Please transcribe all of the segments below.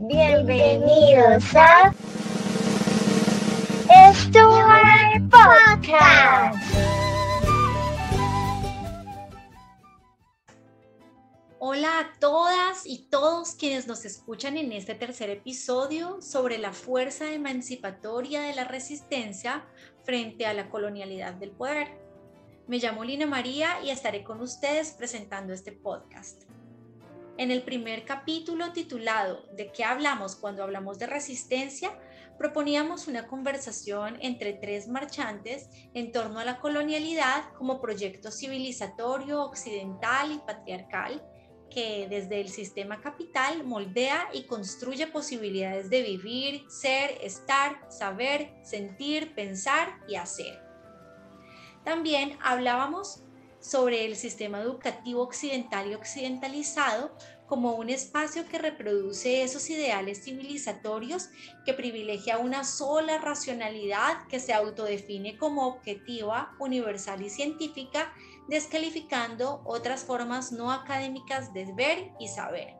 Bienvenidos a Stuart Podcast. Hola a todas y todos quienes nos escuchan en este tercer episodio sobre la fuerza emancipatoria de la resistencia frente a la colonialidad del poder. Me llamo Lina María y estaré con ustedes presentando este podcast. En el primer capítulo titulado ¿De qué hablamos cuando hablamos de resistencia? proponíamos una conversación entre tres marchantes en torno a la colonialidad como proyecto civilizatorio, occidental y patriarcal que desde el sistema capital moldea y construye posibilidades de vivir, ser, estar, saber, sentir, pensar y hacer. También hablábamos sobre el sistema educativo occidental y occidentalizado como un espacio que reproduce esos ideales civilizatorios que privilegia una sola racionalidad que se autodefine como objetiva, universal y científica, descalificando otras formas no académicas de ver y saber.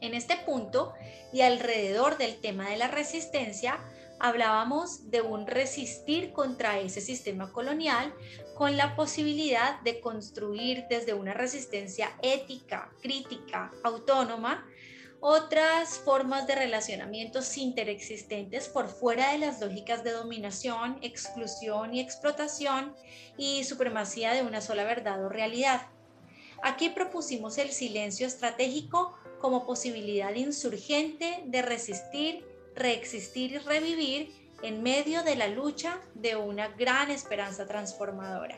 En este punto y alrededor del tema de la resistencia, hablábamos de un resistir contra ese sistema colonial con la posibilidad de construir desde una resistencia ética, crítica, autónoma, otras formas de relacionamientos interexistentes por fuera de las lógicas de dominación, exclusión y explotación y supremacía de una sola verdad o realidad. Aquí propusimos el silencio estratégico como posibilidad insurgente de resistir reexistir y revivir en medio de la lucha de una gran esperanza transformadora.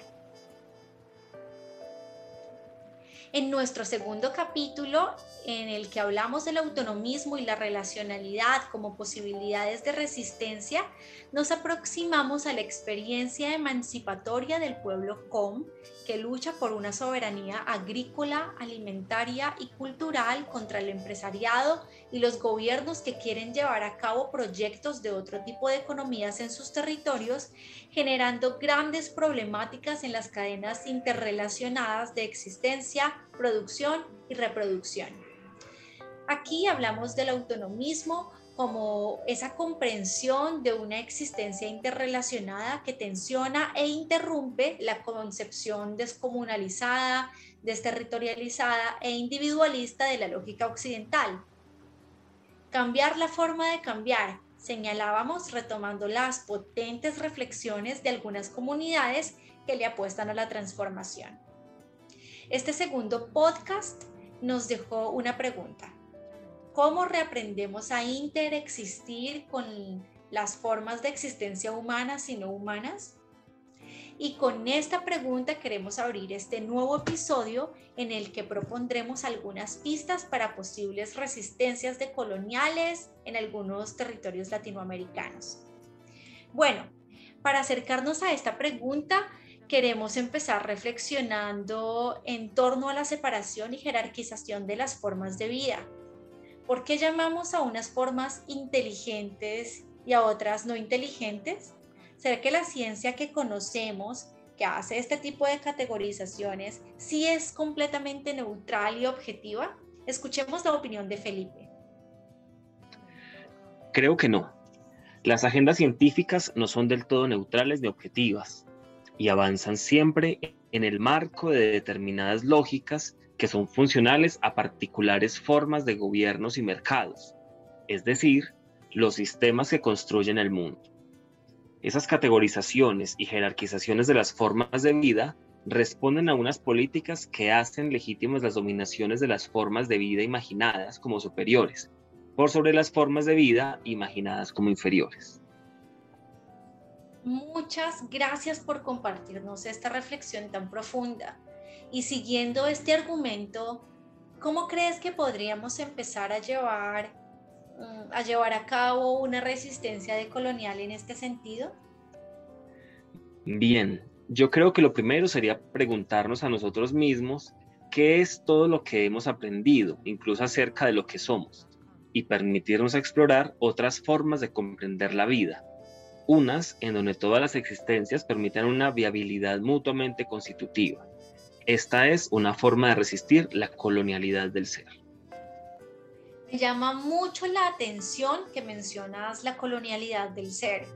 En nuestro segundo capítulo, en el que hablamos del autonomismo y la relacionalidad como posibilidades de resistencia, nos aproximamos a la experiencia emancipatoria del pueblo Com, que lucha por una soberanía agrícola, alimentaria y cultural contra el empresariado y los gobiernos que quieren llevar a cabo proyectos de otro tipo de economías en sus territorios, generando grandes problemáticas en las cadenas interrelacionadas de existencia, producción y reproducción. Aquí hablamos del autonomismo como esa comprensión de una existencia interrelacionada que tensiona e interrumpe la concepción descomunalizada, desterritorializada e individualista de la lógica occidental. Cambiar la forma de cambiar, señalábamos retomando las potentes reflexiones de algunas comunidades que le apuestan a la transformación. Este segundo podcast nos dejó una pregunta cómo reaprendemos a interexistir con las formas de existencia humanas y no humanas. Y con esta pregunta queremos abrir este nuevo episodio en el que propondremos algunas pistas para posibles resistencias de coloniales en algunos territorios latinoamericanos. Bueno, para acercarnos a esta pregunta, queremos empezar reflexionando en torno a la separación y jerarquización de las formas de vida ¿Por qué llamamos a unas formas inteligentes y a otras no inteligentes? ¿Será que la ciencia que conocemos, que hace este tipo de categorizaciones, sí es completamente neutral y objetiva? Escuchemos la opinión de Felipe. Creo que no. Las agendas científicas no son del todo neutrales ni objetivas y avanzan siempre en el marco de determinadas lógicas que son funcionales a particulares formas de gobiernos y mercados, es decir, los sistemas que construyen el mundo. Esas categorizaciones y jerarquizaciones de las formas de vida responden a unas políticas que hacen legítimas las dominaciones de las formas de vida imaginadas como superiores, por sobre las formas de vida imaginadas como inferiores. Muchas gracias por compartirnos esta reflexión tan profunda. Y siguiendo este argumento, ¿cómo crees que podríamos empezar a llevar, a llevar a cabo una resistencia decolonial en este sentido? Bien, yo creo que lo primero sería preguntarnos a nosotros mismos qué es todo lo que hemos aprendido, incluso acerca de lo que somos, y permitirnos explorar otras formas de comprender la vida, unas en donde todas las existencias permitan una viabilidad mutuamente constitutiva esta es una forma de resistir la colonialidad del ser. Llama mucho la atención que mencionas la colonialidad del ser.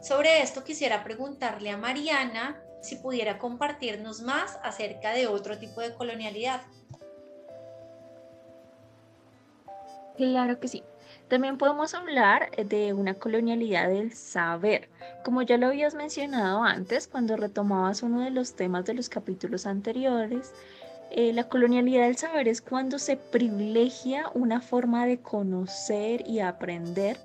Sobre esto quisiera preguntarle a Mariana si pudiera compartirnos más acerca de otro tipo de colonialidad. Claro que sí. También podemos hablar de una colonialidad del saber. Como ya lo habías mencionado antes, cuando retomabas uno de los temas de los capítulos anteriores, eh, la colonialidad del saber es cuando se privilegia una forma de conocer y aprender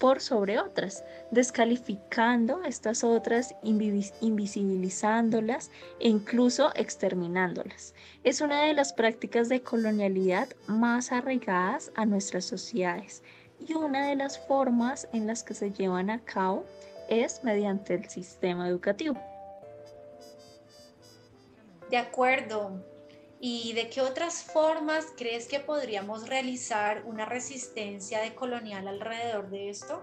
por sobre otras, descalificando estas otras, invisibilizándolas e incluso exterminándolas. Es una de las prácticas de colonialidad más arraigadas a nuestras sociedades y una de las formas en las que se llevan a cabo es mediante el sistema educativo. De acuerdo. ¿Y de qué otras formas crees que podríamos realizar una resistencia decolonial alrededor de esto?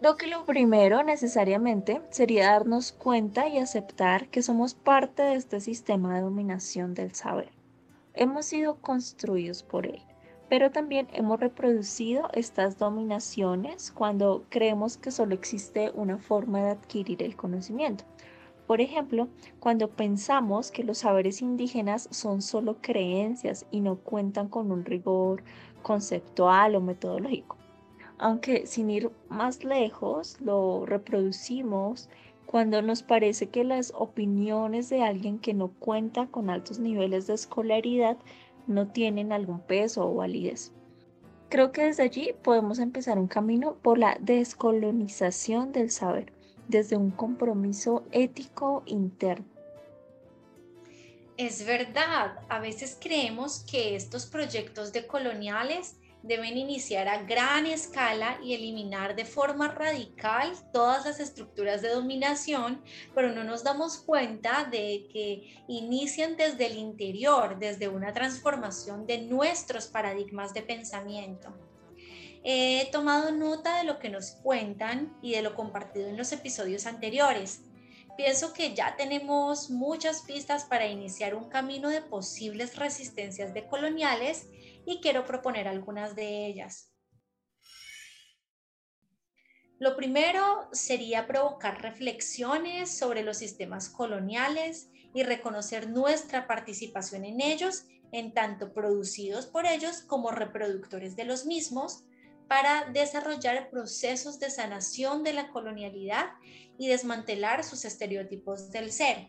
Creo que lo primero necesariamente sería darnos cuenta y aceptar que somos parte de este sistema de dominación del saber. Hemos sido construidos por él, pero también hemos reproducido estas dominaciones cuando creemos que solo existe una forma de adquirir el conocimiento. Por ejemplo, cuando pensamos que los saberes indígenas son solo creencias y no cuentan con un rigor conceptual o metodológico. Aunque sin ir más lejos, lo reproducimos cuando nos parece que las opiniones de alguien que no cuenta con altos niveles de escolaridad no tienen algún peso o validez. Creo que desde allí podemos empezar un camino por la descolonización del saber desde un compromiso ético interno. Es verdad, a veces creemos que estos proyectos decoloniales deben iniciar a gran escala y eliminar de forma radical todas las estructuras de dominación, pero no nos damos cuenta de que inician desde el interior, desde una transformación de nuestros paradigmas de pensamiento. He tomado nota de lo que nos cuentan y de lo compartido en los episodios anteriores. Pienso que ya tenemos muchas pistas para iniciar un camino de posibles resistencias decoloniales y quiero proponer algunas de ellas. Lo primero sería provocar reflexiones sobre los sistemas coloniales y reconocer nuestra participación en ellos, en tanto producidos por ellos como reproductores de los mismos, para desarrollar procesos de sanación de la colonialidad y desmantelar sus estereotipos del ser.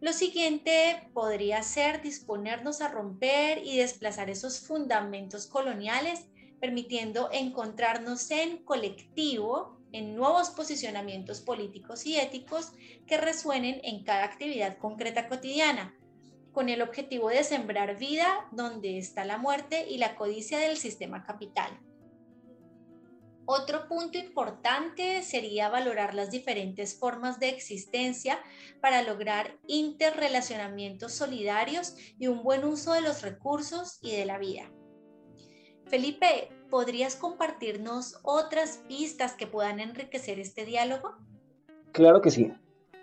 Lo siguiente podría ser disponernos a romper y desplazar esos fundamentos coloniales, permitiendo encontrarnos en colectivo en nuevos posicionamientos políticos y éticos que resuenen en cada actividad concreta cotidiana, con el objetivo de sembrar vida donde está la muerte y la codicia del sistema capital. Otro punto importante sería valorar las diferentes formas de existencia para lograr interrelacionamientos solidarios y un buen uso de los recursos y de la vida. Felipe, ¿podrías compartirnos otras pistas que puedan enriquecer este diálogo? Claro que sí.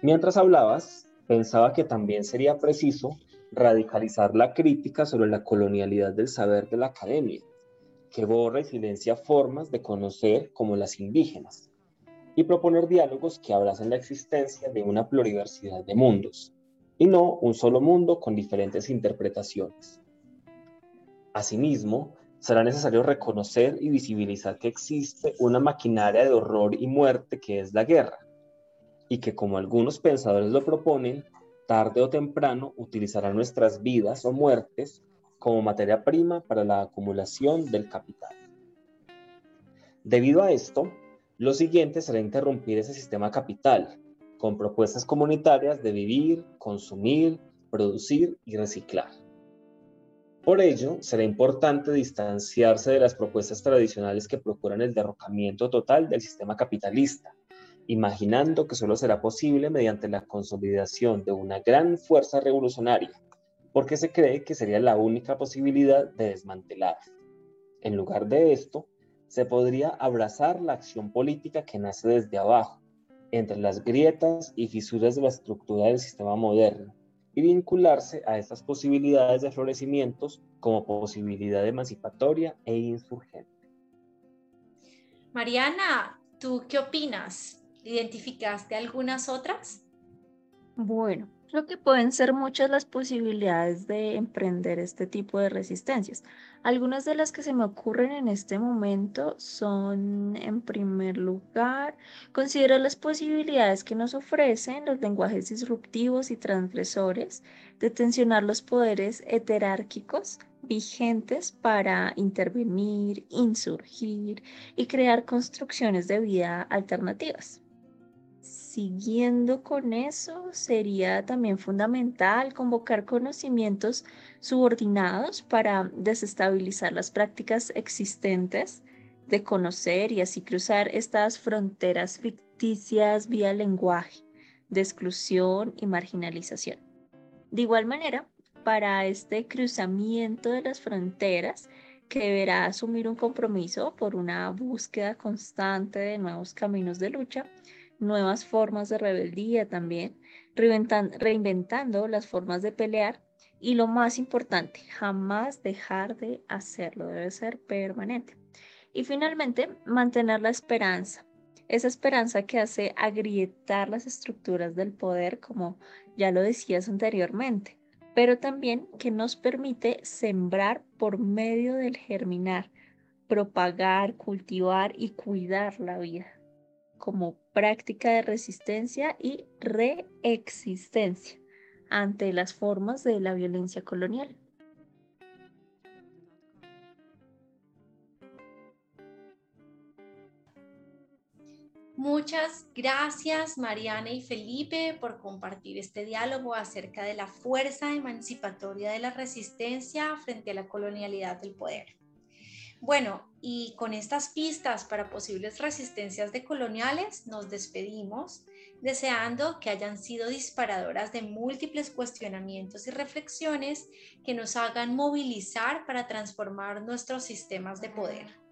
Mientras hablabas, pensaba que también sería preciso radicalizar la crítica sobre la colonialidad del saber de la academia que borra y silencia formas de conocer como las indígenas y proponer diálogos que abracen la existencia de una pluriversidad de mundos y no un solo mundo con diferentes interpretaciones. Asimismo, será necesario reconocer y visibilizar que existe una maquinaria de horror y muerte que es la guerra, y que como algunos pensadores lo proponen, tarde o temprano utilizará nuestras vidas o muertes como materia prima para la acumulación del capital. Debido a esto, lo siguiente será interrumpir ese sistema capital con propuestas comunitarias de vivir, consumir, producir y reciclar. Por ello, será importante distanciarse de las propuestas tradicionales que procuran el derrocamiento total del sistema capitalista, imaginando que solo será posible mediante la consolidación de una gran fuerza revolucionaria porque se cree que sería la única posibilidad de desmantelar. En lugar de esto, se podría abrazar la acción política que nace desde abajo, entre las grietas y fisuras de la estructura del sistema moderno, y vincularse a estas posibilidades de florecimientos como posibilidad emancipatoria e insurgente. Mariana, ¿tú qué opinas? ¿Identificaste algunas otras? Bueno, creo que pueden ser muchas las posibilidades de emprender este tipo de resistencias. Algunas de las que se me ocurren en este momento son, en primer lugar, considerar las posibilidades que nos ofrecen los lenguajes disruptivos y transgresores de tensionar los poderes heterárquicos vigentes para intervenir, insurgir y crear construcciones de vida alternativas siguiendo con eso, sería también fundamental convocar conocimientos subordinados para desestabilizar las prácticas existentes de conocer y así cruzar estas fronteras ficticias vía lenguaje de exclusión y marginalización. De igual manera, para este cruzamiento de las fronteras, que deberá asumir un compromiso por una búsqueda constante de nuevos caminos de lucha, nuevas formas de rebeldía también, reinventando las formas de pelear y lo más importante, jamás dejar de hacerlo, debe ser permanente. Y finalmente, mantener la esperanza, esa esperanza que hace agrietar las estructuras del poder, como ya lo decías anteriormente, pero también que nos permite sembrar por medio del germinar, propagar, cultivar y cuidar la vida como práctica de resistencia y reexistencia ante las formas de la violencia colonial. Muchas gracias Mariana y Felipe por compartir este diálogo acerca de la fuerza emancipatoria de la resistencia frente a la colonialidad del poder. Bueno, y con estas pistas para posibles resistencias decoloniales nos despedimos, deseando que hayan sido disparadoras de múltiples cuestionamientos y reflexiones que nos hagan movilizar para transformar nuestros sistemas de poder.